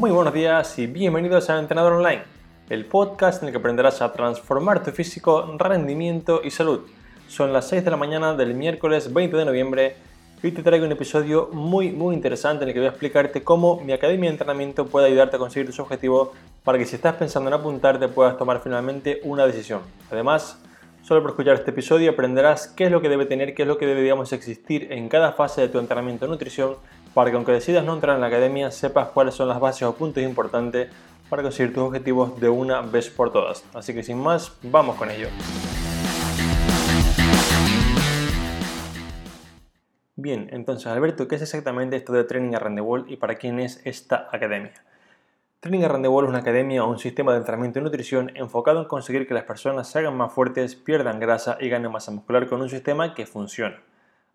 Muy buenos días y bienvenidos a Entrenador Online, el podcast en el que aprenderás a transformar tu físico, rendimiento y salud. Son las 6 de la mañana del miércoles 20 de noviembre y hoy te traigo un episodio muy muy interesante en el que voy a explicarte cómo mi academia de entrenamiento puede ayudarte a conseguir tus objetivos para que si estás pensando en apuntarte puedas tomar finalmente una decisión. Además, solo por escuchar este episodio aprenderás qué es lo que debe tener, qué es lo que debe digamos, existir en cada fase de tu entrenamiento de nutrición para que aunque decidas no entrar en la academia sepas cuáles son las bases o puntos importantes para conseguir tus objetivos de una vez por todas. Así que sin más, vamos con ello. Bien, entonces Alberto, ¿qué es exactamente esto de Training Around the y para quién es esta academia? Training Around the es una academia o un sistema de entrenamiento y nutrición enfocado en conseguir que las personas se hagan más fuertes, pierdan grasa y ganen masa muscular con un sistema que funciona.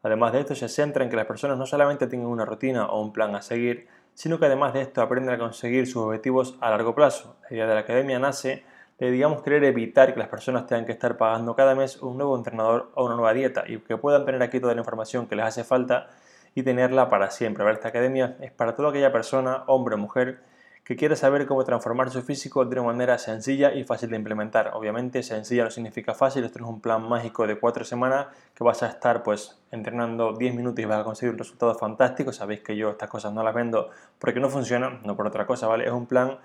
Además de esto, se centra en que las personas no solamente tengan una rutina o un plan a seguir, sino que además de esto aprendan a conseguir sus objetivos a largo plazo. La idea de la academia nace de, digamos, querer evitar que las personas tengan que estar pagando cada mes un nuevo entrenador o una nueva dieta y que puedan tener aquí toda la información que les hace falta y tenerla para siempre. Esta academia es para toda aquella persona, hombre o mujer, que quiere saber cómo transformar su físico de una manera sencilla y fácil de implementar. Obviamente sencilla no significa fácil, esto es un plan mágico de cuatro semanas que vas a estar pues entrenando 10 minutos y vas a conseguir un resultado fantástico. Sabéis que yo estas cosas no las vendo porque no funcionan, no por otra cosa, ¿vale? Es un plan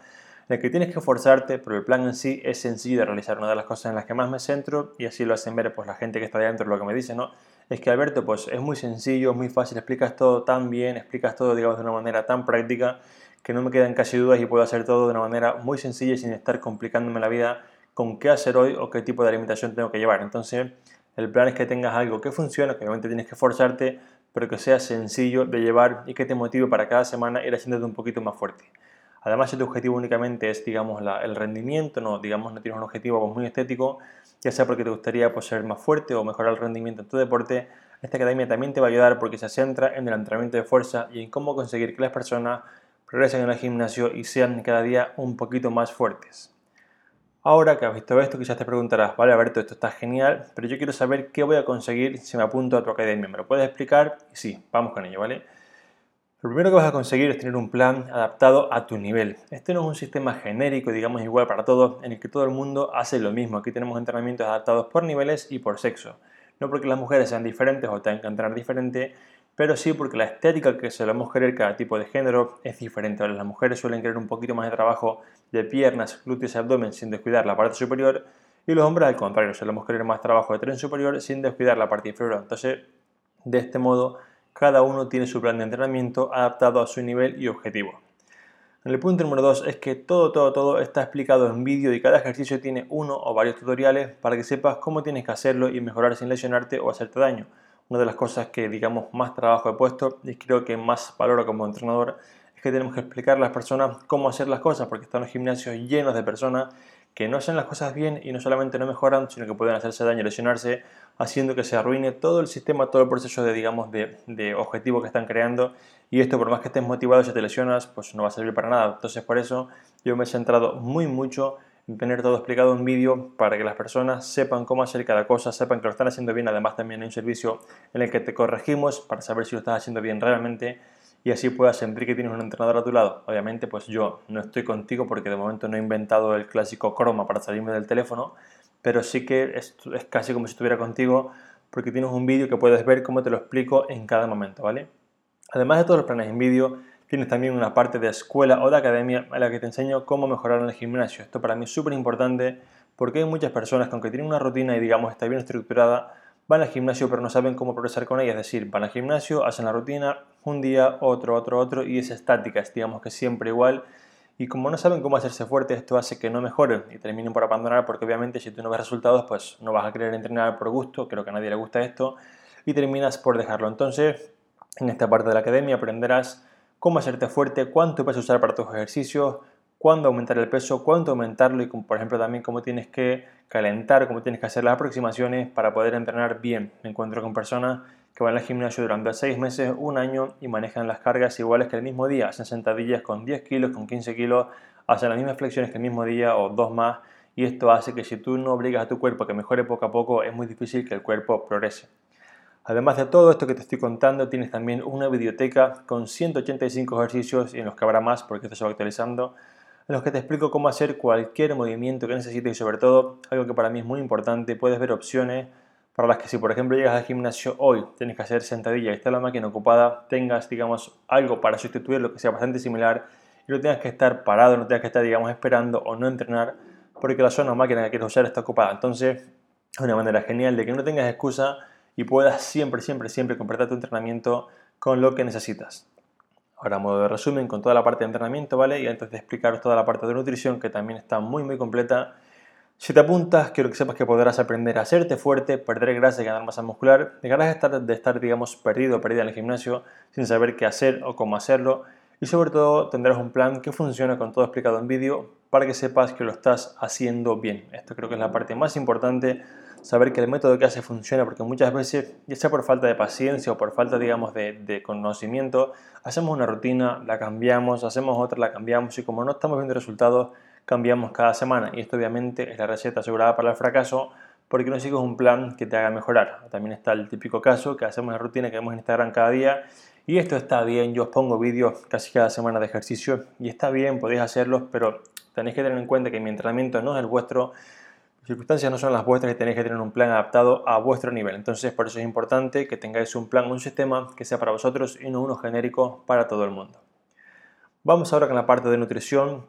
en el que tienes que esforzarte, pero el plan en sí es sencillo de realizar. Una de las cosas en las que más me centro, y así lo hacen ver pues la gente que está dentro, lo que me dice, ¿no? Es que Alberto, pues es muy sencillo, es muy fácil, explicas todo tan bien, explicas todo, digamos, de una manera tan práctica que no me quedan casi dudas y puedo hacer todo de una manera muy sencilla sin estar complicándome la vida con qué hacer hoy o qué tipo de alimentación tengo que llevar. Entonces, el plan es que tengas algo que funcione, que obviamente tienes que esforzarte, pero que sea sencillo de llevar y que te motive para cada semana ir haciéndote un poquito más fuerte. Además, si tu objetivo únicamente es, digamos, el rendimiento, no, digamos, no tienes un objetivo muy estético, ya sea porque te gustaría pues, ser más fuerte o mejorar el rendimiento en tu deporte, esta academia también te va a ayudar porque se centra en el entrenamiento de fuerza y en cómo conseguir que las personas regresen al gimnasio y sean cada día un poquito más fuertes. Ahora que has visto esto, quizás te preguntarás, vale Alberto, esto está genial, pero yo quiero saber qué voy a conseguir si me apunto a tu academia. ¿Me lo puedes explicar? Sí, vamos con ello, ¿vale? Lo primero que vas a conseguir es tener un plan adaptado a tu nivel. Este no es un sistema genérico, digamos igual para todos, en el que todo el mundo hace lo mismo. Aquí tenemos entrenamientos adaptados por niveles y por sexo. No porque las mujeres sean diferentes o tengan que entrenar diferente, pero sí porque la estética que solemos querer cada tipo de género es diferente. las mujeres suelen querer un poquito más de trabajo de piernas, glúteos y abdomen sin descuidar la parte superior y los hombres al contrario, solemos querer más trabajo de tren superior sin descuidar la parte inferior. Entonces, de este modo, cada uno tiene su plan de entrenamiento adaptado a su nivel y objetivo. El punto número 2 es que todo, todo, todo está explicado en vídeo y cada ejercicio tiene uno o varios tutoriales para que sepas cómo tienes que hacerlo y mejorar sin lesionarte o hacerte daño una de las cosas que, digamos, más trabajo he puesto y creo que más valoro como entrenador es que tenemos que explicar a las personas cómo hacer las cosas, porque están los gimnasios llenos de personas que no hacen las cosas bien y no solamente no mejoran, sino que pueden hacerse daño lesionarse, haciendo que se arruine todo el sistema, todo el proceso de, digamos, de, de objetivo que están creando. Y esto, por más que estés motivado, si te lesionas, pues no va a servir para nada. Entonces, por eso yo me he centrado muy mucho tener todo explicado en vídeo para que las personas sepan cómo hacer cada cosa, sepan que lo están haciendo bien. Además también hay un servicio en el que te corregimos para saber si lo estás haciendo bien realmente y así puedas sentir que tienes un entrenador a tu lado. Obviamente pues yo no estoy contigo porque de momento no he inventado el clásico croma para salirme del teléfono, pero sí que es, es casi como si estuviera contigo porque tienes un vídeo que puedes ver cómo te lo explico en cada momento, ¿vale? Además de todos los planes en vídeo, Tienes también una parte de escuela o de academia en la que te enseño cómo mejorar en el gimnasio. Esto para mí es súper importante porque hay muchas personas que aunque tienen una rutina y digamos está bien estructurada, van al gimnasio pero no saben cómo progresar con ella. Es decir, van al gimnasio, hacen la rutina, un día, otro, otro, otro y es estática, es digamos que siempre igual. Y como no saben cómo hacerse fuerte, esto hace que no mejoren y terminen por abandonar porque obviamente si tú no ves resultados, pues no vas a querer entrenar por gusto, creo que a nadie le gusta esto, y terminas por dejarlo. Entonces, en esta parte de la academia aprenderás cómo hacerte fuerte, cuánto puedes usar para tus ejercicios, cuándo aumentar el peso, cuánto aumentarlo y por ejemplo también cómo tienes que calentar, cómo tienes que hacer las aproximaciones para poder entrenar bien. Me encuentro con personas que van al gimnasio durante 6 meses, un año y manejan las cargas iguales que el mismo día, hacen sentadillas con 10 kilos, con 15 kilos, hacen las mismas flexiones que el mismo día o dos más y esto hace que si tú no obligas a tu cuerpo a que mejore poco a poco es muy difícil que el cuerpo progrese. Además de todo esto que te estoy contando, tienes también una biblioteca con 185 ejercicios y en los que habrá más porque esto se va actualizando, en los que te explico cómo hacer cualquier movimiento que necesites y sobre todo, algo que para mí es muy importante, puedes ver opciones para las que si por ejemplo llegas al gimnasio hoy, tienes que hacer sentadilla y está la máquina ocupada, tengas digamos algo para sustituir lo que sea bastante similar y no tengas que estar parado, no tengas que estar digamos esperando o no entrenar porque la zona máquina que quieres usar está ocupada. Entonces es una manera genial de que no tengas excusa y puedas siempre, siempre, siempre completar tu entrenamiento con lo que necesitas. Ahora, modo de resumen, con toda la parte de entrenamiento, ¿vale? Y antes de explicaros toda la parte de nutrición, que también está muy, muy completa, si te apuntas, quiero que sepas que podrás aprender a hacerte fuerte, perder grasa y ganar masa muscular. Dejarás de estar, de estar, digamos, perdido o perdida en el gimnasio sin saber qué hacer o cómo hacerlo. Y sobre todo, tendrás un plan que funciona con todo explicado en vídeo para que sepas que lo estás haciendo bien. Esto creo que es la parte más importante, saber que el método que hace funciona, porque muchas veces, ya sea por falta de paciencia o por falta, digamos, de, de conocimiento, hacemos una rutina, la cambiamos, hacemos otra, la cambiamos y como no estamos viendo resultados, cambiamos cada semana y esto obviamente es la receta asegurada para el fracaso porque no sigues un plan que te haga mejorar. También está el típico caso que hacemos la rutina que vemos en Instagram cada día y esto está bien, yo os pongo vídeos casi cada semana de ejercicio y está bien, podéis hacerlos, pero tenéis que tener en cuenta que mi entrenamiento no es el vuestro, circunstancias no son las vuestras y tenéis que tener un plan adaptado a vuestro nivel. Entonces por eso es importante que tengáis un plan, un sistema que sea para vosotros y no uno genérico para todo el mundo. Vamos ahora con la parte de nutrición,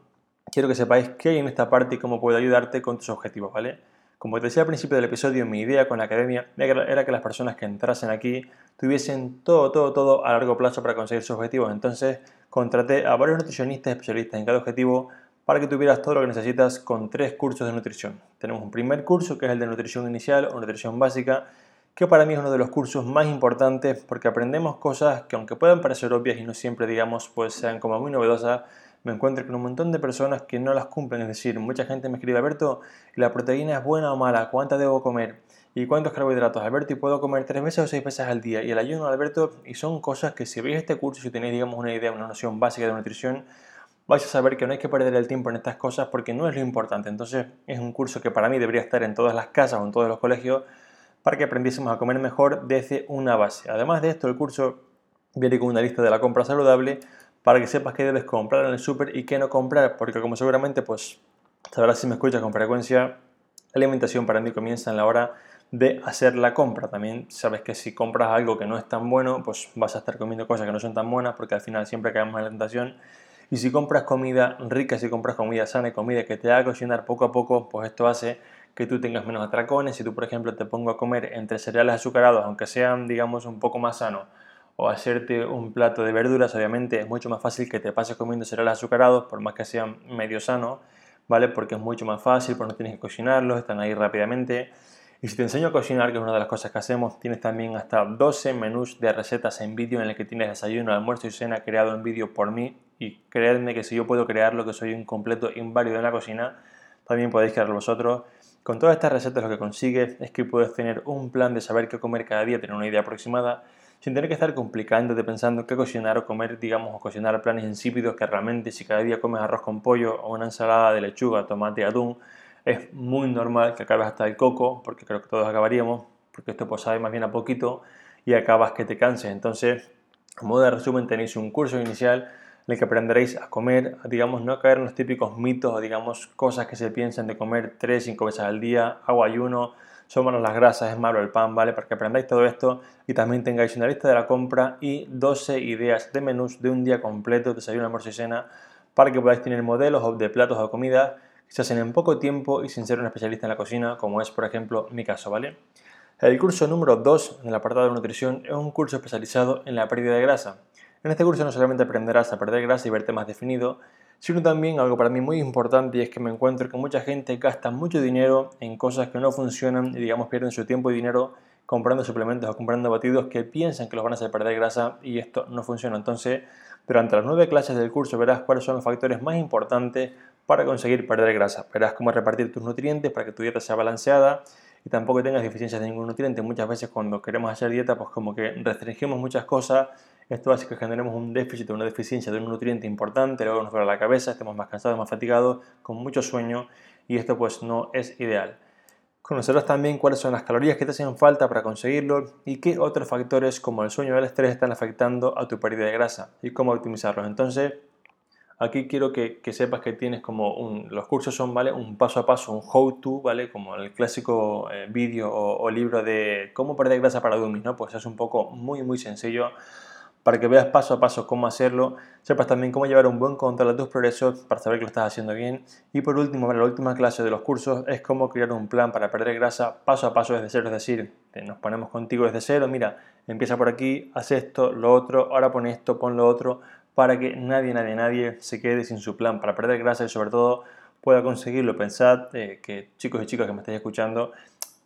quiero que sepáis qué hay en esta parte y cómo puedo ayudarte con tus objetivos, ¿vale? Como te decía al principio del episodio, mi idea con la academia era que las personas que entrasen aquí tuviesen todo, todo, todo a largo plazo para conseguir sus objetivos. Entonces, contraté a varios nutricionistas especialistas en cada objetivo para que tuvieras todo lo que necesitas con tres cursos de nutrición. Tenemos un primer curso que es el de nutrición inicial o nutrición básica, que para mí es uno de los cursos más importantes porque aprendemos cosas que aunque puedan parecer obvias y no siempre digamos pues sean como muy novedosas, me encuentro con un montón de personas que no las cumplen. Es decir, mucha gente me escribe, Alberto, ¿la proteína es buena o mala? ¿Cuánta debo comer? ¿Y cuántos carbohidratos, Alberto? ¿Y puedo comer tres veces o seis veces al día? Y el ayuno, Alberto, y son cosas que si veis este curso, si tenéis, digamos, una idea, una noción básica de nutrición, vais a saber que no hay que perder el tiempo en estas cosas porque no es lo importante. Entonces, es un curso que para mí debería estar en todas las casas o en todos los colegios para que aprendiésemos a comer mejor desde una base. Además de esto, el curso viene con una lista de la compra saludable para que sepas qué debes comprar en el súper y qué no comprar, porque como seguramente pues sabrás si me escuchas con frecuencia, la alimentación para mí comienza en la hora de hacer la compra. También sabes que si compras algo que no es tan bueno, pues vas a estar comiendo cosas que no son tan buenas, porque al final siempre caemos en la tentación. Y si compras comida rica, si compras comida sana y comida que te haga cocinar poco a poco, pues esto hace que tú tengas menos atracones. Si tú, por ejemplo, te pongo a comer entre cereales azucarados, aunque sean, digamos, un poco más sanos, o hacerte un plato de verduras, obviamente es mucho más fácil que te pases comiendo cereales azucarados, por más que sean medio sanos, ¿vale? Porque es mucho más fácil, porque no tienes que cocinarlos, están ahí rápidamente. Y si te enseño a cocinar, que es una de las cosas que hacemos, tienes también hasta 12 menús de recetas en vídeo en el que tienes desayuno, almuerzo y cena creado en vídeo por mí. Y creedme que si yo puedo crearlo, que soy un completo inválido en la cocina, también podéis crearlo vosotros. Con todas estas recetas lo que consigues es que puedes tener un plan de saber qué comer cada día, tener una idea aproximada sin tener que estar complicándote pensando qué cocinar o comer, digamos, o cocinar planes insípidos que realmente si cada día comes arroz con pollo o una ensalada de lechuga, tomate atún, es muy normal que acabes hasta el coco, porque creo que todos acabaríamos, porque esto pues sabe más bien a poquito y acabas que te canses. Entonces, a modo de resumen, tenéis un curso inicial en el que aprenderéis a comer, digamos, no caer en los típicos mitos o digamos cosas que se piensan de comer 3, 5 veces al día, agua ayuno, son malas las grasas, es malo el pan, ¿vale? Para que aprendáis todo esto y también tengáis una lista de la compra y 12 ideas de menús de un día completo, desayuno, almuerzo y cena, para que podáis tener modelos de platos o comida que se hacen en poco tiempo y sin ser un especialista en la cocina, como es, por ejemplo, mi caso, ¿vale? El curso número 2 en el apartado de nutrición es un curso especializado en la pérdida de grasa. En este curso no solamente aprenderás a perder grasa y verte más definido, sino también algo para mí muy importante y es que me encuentro que mucha gente gasta mucho dinero en cosas que no funcionan y digamos pierden su tiempo y dinero comprando suplementos o comprando batidos que piensan que los van a hacer perder grasa y esto no funciona. Entonces, durante las nueve clases del curso verás cuáles son los factores más importantes para conseguir perder grasa. Verás cómo repartir tus nutrientes para que tu dieta sea balanceada y tampoco tengas deficiencias de ningún nutriente. Muchas veces cuando queremos hacer dieta, pues como que restringimos muchas cosas esto hace que generemos un déficit o una deficiencia de un nutriente importante, luego nos duele la cabeza, estemos más cansados, más fatigados, con mucho sueño y esto pues no es ideal. Conocerás también cuáles son las calorías que te hacen falta para conseguirlo y qué otros factores como el sueño o el estrés están afectando a tu pérdida de grasa y cómo optimizarlos. Entonces, aquí quiero que, sepas que tienes como un, los cursos son, ¿vale? Un paso a paso, un how-to, ¿vale? Como el clásico eh, vídeo o, libro de cómo perder grasa para dummies, ¿no? Pues es un poco muy, muy sencillo para que veas paso a paso cómo hacerlo, sepas también cómo llevar un buen control de tus progresos para saber que lo estás haciendo bien. Y por último, la última clase de los cursos es cómo crear un plan para perder grasa paso a paso desde cero, es decir, nos ponemos contigo desde cero, mira, empieza por aquí, haz esto, lo otro, ahora pon esto, pon lo otro, para que nadie, nadie, nadie se quede sin su plan para perder grasa y sobre todo pueda conseguirlo. Pensad eh, que chicos y chicas que me estáis escuchando,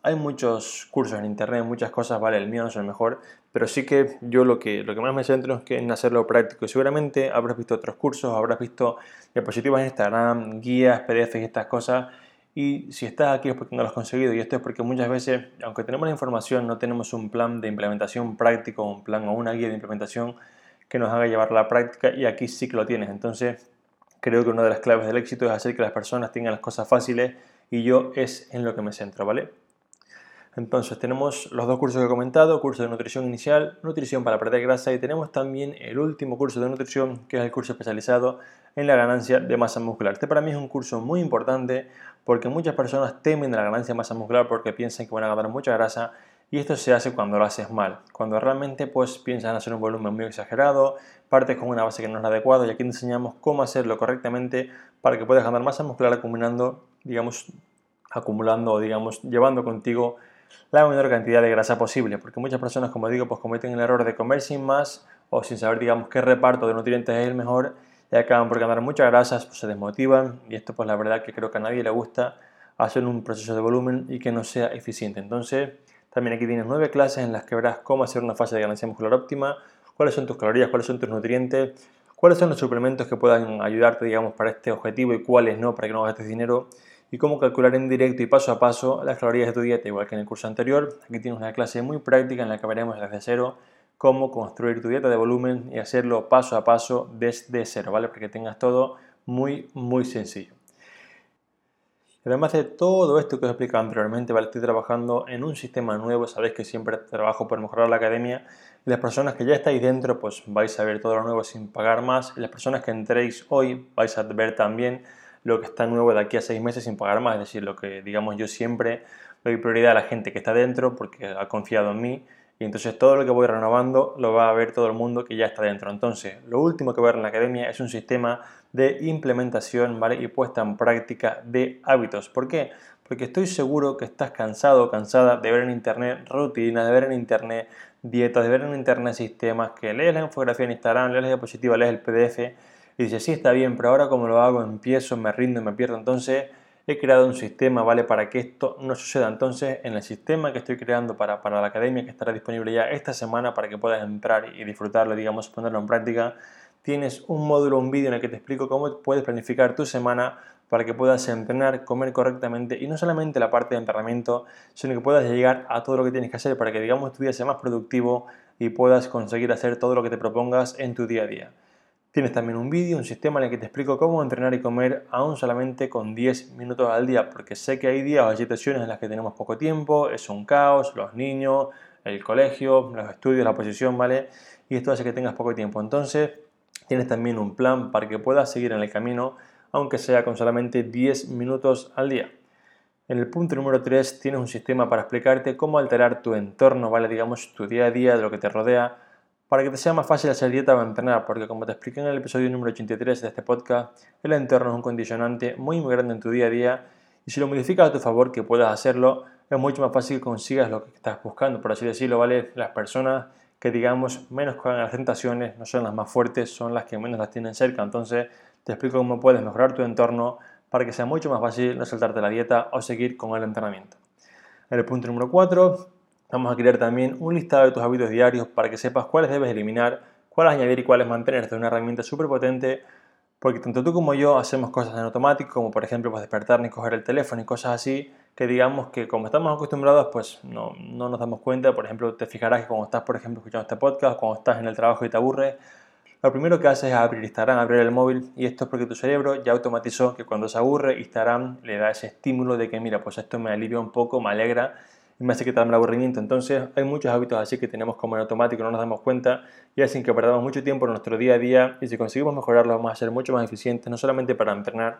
hay muchos cursos en internet, muchas cosas, vale, el mío no es el mejor, pero sí que yo lo que, lo que más me centro es que en hacerlo práctico. Y seguramente habrás visto otros cursos, habrás visto diapositivas en Instagram, guías, PDFs y estas cosas. Y si estás aquí es porque no lo has conseguido. Y esto es porque muchas veces, aunque tenemos la información, no tenemos un plan de implementación práctico, un plan o una guía de implementación que nos haga llevar a la práctica. Y aquí sí que lo tienes. Entonces, creo que una de las claves del éxito es hacer que las personas tengan las cosas fáciles. Y yo es en lo que me centro, ¿vale? Entonces tenemos los dos cursos que he comentado, curso de nutrición inicial, nutrición para perder grasa y tenemos también el último curso de nutrición que es el curso especializado en la ganancia de masa muscular. Este para mí es un curso muy importante porque muchas personas temen la ganancia de masa muscular porque piensan que van a ganar mucha grasa y esto se hace cuando lo haces mal, cuando realmente pues piensan hacer un volumen muy exagerado, partes con una base que no es la adecuada y aquí enseñamos cómo hacerlo correctamente para que puedas ganar masa muscular acumulando, digamos, acumulando o digamos llevando contigo la menor cantidad de grasa posible, porque muchas personas, como digo, pues cometen el error de comer sin más o sin saber, digamos, qué reparto de nutrientes es el mejor y acaban por ganar muchas grasas, pues se desmotivan y esto pues la verdad que creo que a nadie le gusta hacer un proceso de volumen y que no sea eficiente. Entonces, también aquí tienes nueve clases en las que verás cómo hacer una fase de ganancia muscular óptima, cuáles son tus calorías, cuáles son tus nutrientes, cuáles son los suplementos que puedan ayudarte, digamos, para este objetivo y cuáles no, para que no gastes dinero y cómo calcular en directo y paso a paso las calorías de tu dieta, igual que en el curso anterior. Aquí tienes una clase muy práctica en la que veremos desde cero cómo construir tu dieta de volumen y hacerlo paso a paso desde cero, ¿vale? Para que tengas todo muy, muy sencillo. Además de todo esto que os he explicado anteriormente, ¿vale? estoy trabajando en un sistema nuevo, sabéis que siempre trabajo por mejorar la academia y las personas que ya estáis dentro pues vais a ver todo lo nuevo sin pagar más y las personas que entréis hoy vais a ver también lo que está nuevo de aquí a seis meses sin pagar más. Es decir, lo que digamos yo siempre doy prioridad a la gente que está dentro porque ha confiado en mí y entonces todo lo que voy renovando lo va a ver todo el mundo que ya está dentro. Entonces, lo último que voy a ver en la academia es un sistema de implementación ¿vale? y puesta en práctica de hábitos. ¿Por qué? Porque estoy seguro que estás cansado o cansada de ver en internet rutinas, de ver en internet dietas, de ver en internet sistemas, que lees la infografía en Instagram, lees la diapositiva, lees el PDF y dice, sí, está bien, pero ahora como lo hago, empiezo, me rindo y me pierdo. Entonces he creado un sistema, ¿vale? Para que esto no suceda. Entonces, en el sistema que estoy creando para, para la academia, que estará disponible ya esta semana para que puedas entrar y disfrutarlo, digamos, ponerlo en práctica, tienes un módulo, un vídeo en el que te explico cómo puedes planificar tu semana para que puedas entrenar, comer correctamente y no solamente la parte de entrenamiento, sino que puedas llegar a todo lo que tienes que hacer para que, digamos, tu día sea más productivo y puedas conseguir hacer todo lo que te propongas en tu día a día. Tienes también un vídeo, un sistema en el que te explico cómo entrenar y comer aún solamente con 10 minutos al día, porque sé que hay días o situaciones en las que tenemos poco tiempo, es un caos, los niños, el colegio, los estudios, la posición, ¿vale? Y esto hace que tengas poco tiempo. Entonces, tienes también un plan para que puedas seguir en el camino, aunque sea con solamente 10 minutos al día. En el punto número 3 tienes un sistema para explicarte cómo alterar tu entorno, ¿vale? Digamos, tu día a día, de lo que te rodea, para que te sea más fácil hacer dieta o entrenar, porque como te expliqué en el episodio número 83 de este podcast, el entorno es un condicionante muy muy grande en tu día a día y si lo modificas a tu favor, que puedas hacerlo, es mucho más fácil que consigas lo que estás buscando, por así decirlo, ¿vale? Las personas que digamos menos con las tentaciones no son las más fuertes, son las que menos las tienen cerca, entonces te explico cómo puedes mejorar tu entorno para que sea mucho más fácil no saltarte la dieta o seguir con el entrenamiento. En el punto número 4, Vamos a crear también un listado de tus hábitos diarios para que sepas cuáles debes eliminar, cuáles añadir y cuáles mantener. Es una herramienta súper potente porque tanto tú como yo hacemos cosas en automático, como por ejemplo pues despertarnos y coger el teléfono y cosas así, que digamos que como estamos acostumbrados pues no, nos damos cuenta. Por ejemplo, te fijarás que cuando estás por ejemplo escuchando este podcast, cuando estás en el trabajo y te aburres, lo primero que hace es abrir Instagram, abrir el móvil y esto es porque tu cerebro ya automatizó que cuando se aburre Instagram le da ese estímulo de que mira, pues esto me alivia un poco, me alegra y me hace quitarme el aburrimiento. Entonces hay muchos hábitos así que tenemos como en automático, no nos damos cuenta y hacen que perdamos mucho tiempo en nuestro día a día y si conseguimos mejorarlo vamos a ser mucho más eficientes, no solamente para entrenar,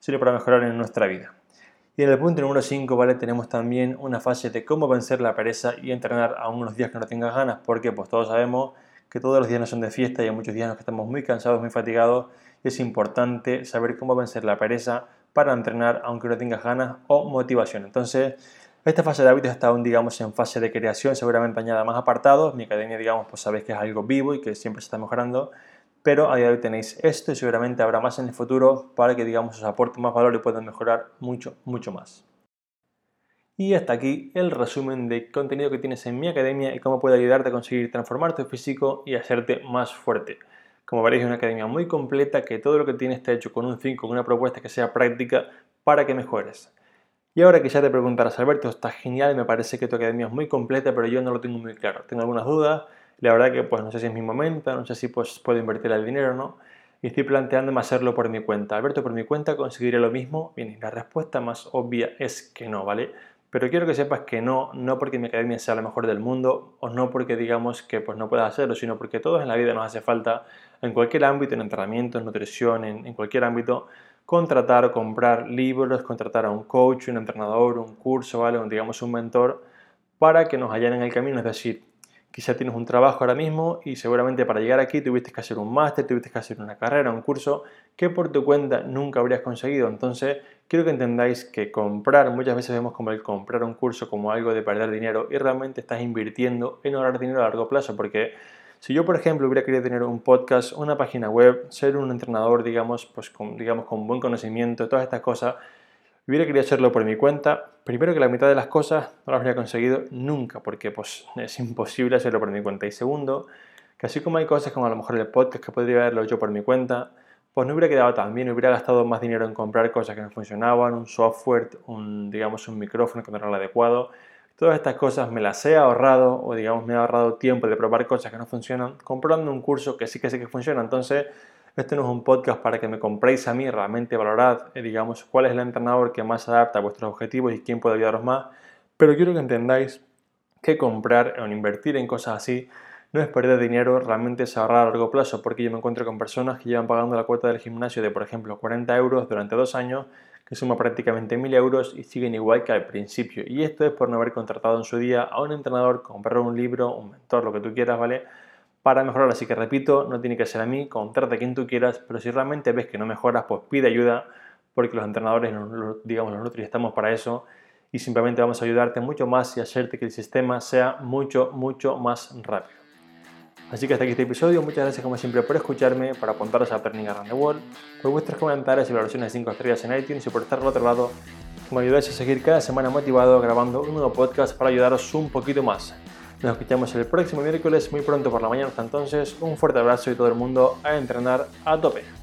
sino para mejorar en nuestra vida. Y en el punto número 5, ¿vale? Tenemos también una fase de cómo vencer la pereza y entrenar a unos días que no tengas ganas, porque pues todos sabemos que todos los días no son de fiesta y hay muchos días en los que estamos muy cansados, muy fatigados. Y es importante saber cómo vencer la pereza para entrenar aunque no tengas ganas o motivación. Entonces, esta fase de hábitos está aún, digamos, en fase de creación, seguramente añada más apartados. Mi academia, digamos, pues sabéis que es algo vivo y que siempre se está mejorando. Pero a día de hoy tenéis esto y seguramente habrá más en el futuro para que, digamos, os aporte más valor y puedan mejorar mucho, mucho más. Y hasta aquí el resumen de contenido que tienes en mi academia y cómo puede ayudarte a conseguir transformar tu físico y hacerte más fuerte. Como veréis, es una academia muy completa que todo lo que tiene está hecho con un 5, con una propuesta que sea práctica para que mejores. Y ahora que ya te preguntarás, Alberto, está genial, me parece que tu academia es muy completa, pero yo no lo tengo muy claro. Tengo algunas dudas, la verdad que pues no sé si es mi momento, no sé si pues puedo invertir el dinero o no. Y estoy planteándome hacerlo por mi cuenta. Alberto, por mi cuenta conseguiré lo mismo. Bien, la respuesta más obvia es que no, ¿vale? Pero quiero que sepas que no, no porque mi academia sea la mejor del mundo o no porque digamos que pues no puedas hacerlo, sino porque todos en la vida nos hace falta, en cualquier ámbito, en entrenamiento, en nutrición, en, en cualquier ámbito, contratar o comprar libros, contratar a un coach, un entrenador, un curso, ¿vale? Un, digamos un mentor para que nos en el camino. Es decir, quizá tienes un trabajo ahora mismo y seguramente para llegar aquí tuviste que hacer un máster, tuviste que hacer una carrera, un curso que por tu cuenta nunca habrías conseguido. Entonces, quiero que entendáis que comprar, muchas veces vemos como el comprar un curso como algo de perder dinero y realmente estás invirtiendo en ahorrar dinero a largo plazo porque si yo, por ejemplo, hubiera querido tener un podcast, una página web, ser un entrenador, digamos, pues con, digamos, con buen conocimiento, todas estas cosas, hubiera querido hacerlo por mi cuenta, primero que la mitad de las cosas no las habría conseguido nunca, porque pues es imposible hacerlo por mi cuenta. Y segundo, que así como hay cosas como a lo mejor el podcast que podría haberlo hecho por mi cuenta, pues no hubiera quedado tan bien, hubiera gastado más dinero en comprar cosas que no funcionaban, un software, un, digamos, un micrófono que no era el adecuado. Todas estas cosas me las he ahorrado o digamos me he ahorrado tiempo de probar cosas que no funcionan comprando un curso que sí que sé que funciona. Entonces, este no es un podcast para que me compréis a mí, realmente valorad, eh, digamos, cuál es el entrenador que más adapta a vuestros objetivos y quién puede ayudaros más. Pero quiero que entendáis que comprar o invertir en cosas así no es perder dinero, realmente es ahorrar a largo plazo, porque yo me encuentro con personas que llevan pagando la cuota del gimnasio de, por ejemplo, 40 euros durante dos años, que suma prácticamente 1000 euros y siguen igual que al principio. Y esto es por no haber contratado en su día a un entrenador, comprar un libro, un mentor, lo que tú quieras, ¿vale? Para mejorar. Así que repito, no tiene que ser a mí, contrata a quien tú quieras, pero si realmente ves que no mejoras, pues pide ayuda, porque los entrenadores, digamos, los nutri estamos para eso y simplemente vamos a ayudarte mucho más y hacerte que el sistema sea mucho, mucho más rápido. Así que hasta aquí este episodio, muchas gracias como siempre por escucharme, por apuntaros a Turning Around the World, por vuestros comentarios y valoraciones de 5 estrellas en iTunes y por estar al otro lado, me ayudáis a seguir cada semana motivado grabando un nuevo podcast para ayudaros un poquito más. Nos escuchamos el próximo miércoles muy pronto por la mañana, hasta entonces un fuerte abrazo y todo el mundo a entrenar a tope.